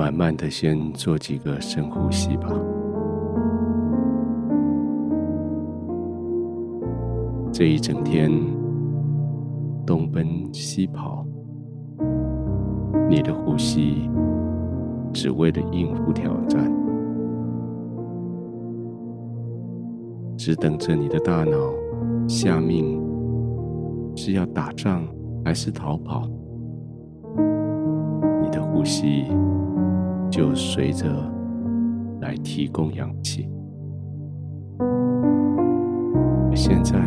慢慢的先做几个深呼吸吧。这一整天东奔西跑，你的呼吸只为了应付挑战，只等着你的大脑下命是要打仗还是逃跑，你的呼吸就随着来提供氧气。现在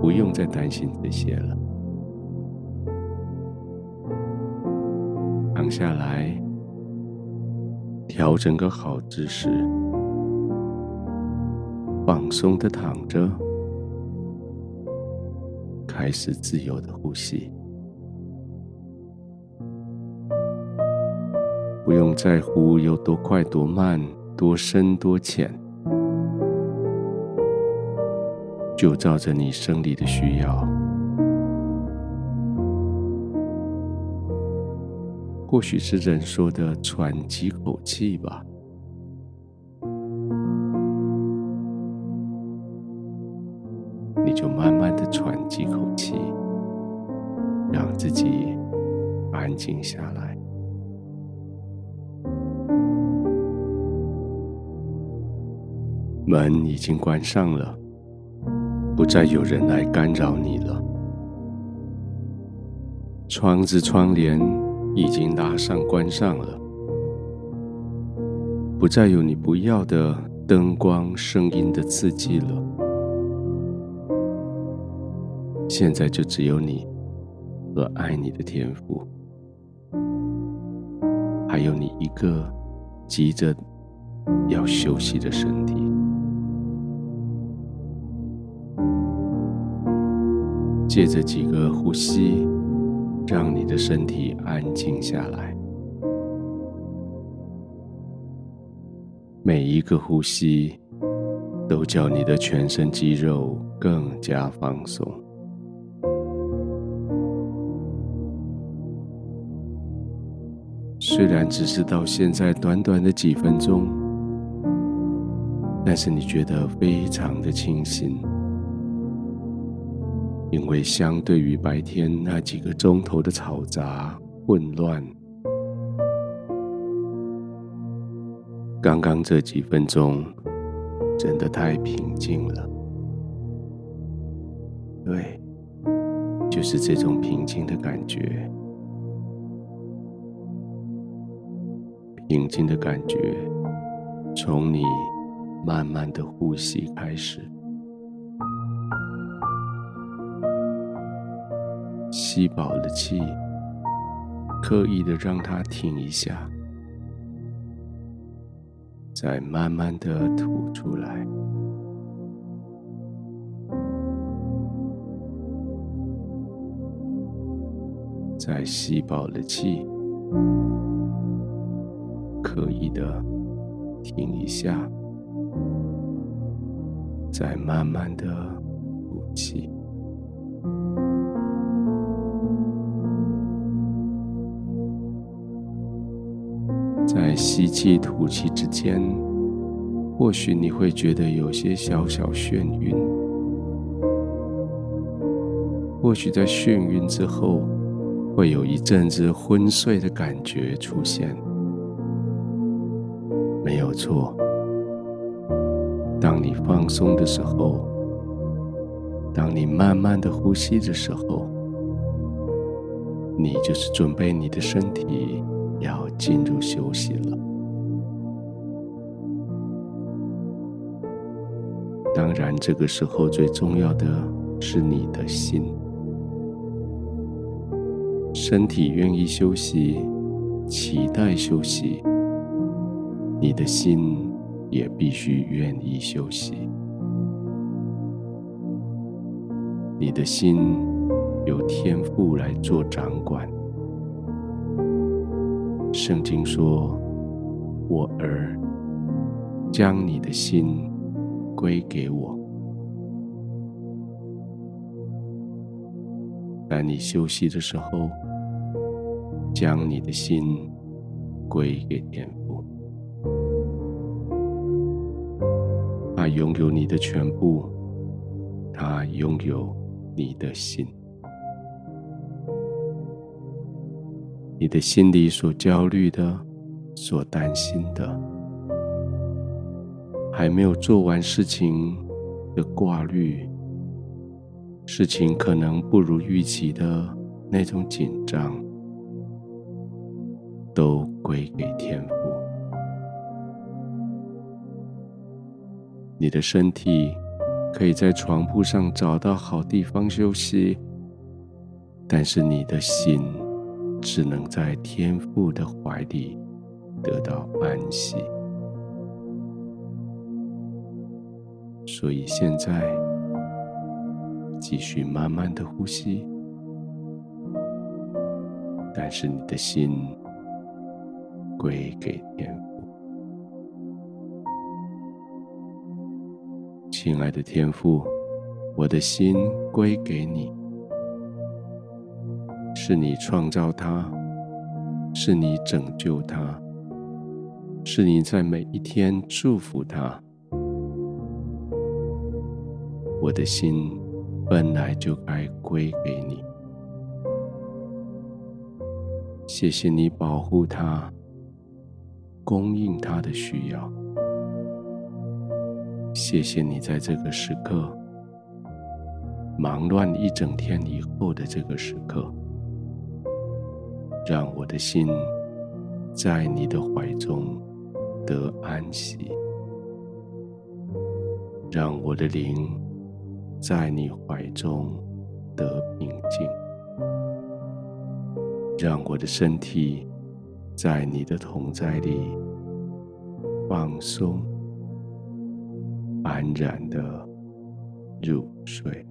不用再担心这些了，躺下来，调整个好姿势，放松的躺着，开始自由的呼吸。不用在乎有多快多慢，多深多浅，就照着你生理的需要。或许是人说的喘几口气吧，你就慢慢的喘几口气，让自己安静下来。门已经关上了，不再有人来干扰你了。窗子窗帘已经拉上关上了，不再有你不要的灯光、声音的刺激了。现在就只有你和爱你的天父，还有你一个急着要休息的身体。借着几个呼吸，让你的身体安静下来。每一个呼吸，都叫你的全身肌肉更加放松。虽然只是到现在短短的几分钟，但是你觉得非常的清醒。因为相对于白天那几个钟头的嘈杂混乱，刚刚这几分钟真的太平静了。对，就是这种平静的感觉，平静的感觉，从你慢慢的呼吸开始。吸饱了气，刻意的让它停一下，再慢慢的吐出来。再吸饱了气，刻意的停一下，再慢慢的吐气。在吸气、吐气之间，或许你会觉得有些小小眩晕，或许在眩晕之后，会有一阵子昏睡的感觉出现。没有错，当你放松的时候，当你慢慢的呼吸的时候，你就是准备你的身体。要进入休息了。当然，这个时候最重要的是你的心。身体愿意休息，期待休息，你的心也必须愿意休息。你的心由天父来做掌管。圣经说：“我儿，将你的心归给我。在你休息的时候，将你的心归给天父。他拥有你的全部，他拥有你的心。你的心里所焦虑的、所担心的，还没有做完事情的挂虑，事情可能不如预期的那种紧张，都归给天赋。你的身体可以在床铺上找到好地方休息，但是你的心，只能在天父的怀里得到安息。所以现在继续慢慢的呼吸，但是你的心归给天父。亲爱的天父，我的心归给你。是你创造他，是你拯救他，是你在每一天祝福他。我的心本来就该归给你。谢谢你保护他，供应他的需要。谢谢你在这个时刻，忙乱一整天以后的这个时刻。让我的心在你的怀中得安息，让我的灵在你怀中得平静，让我的身体在你的同在里放松，安然的入睡。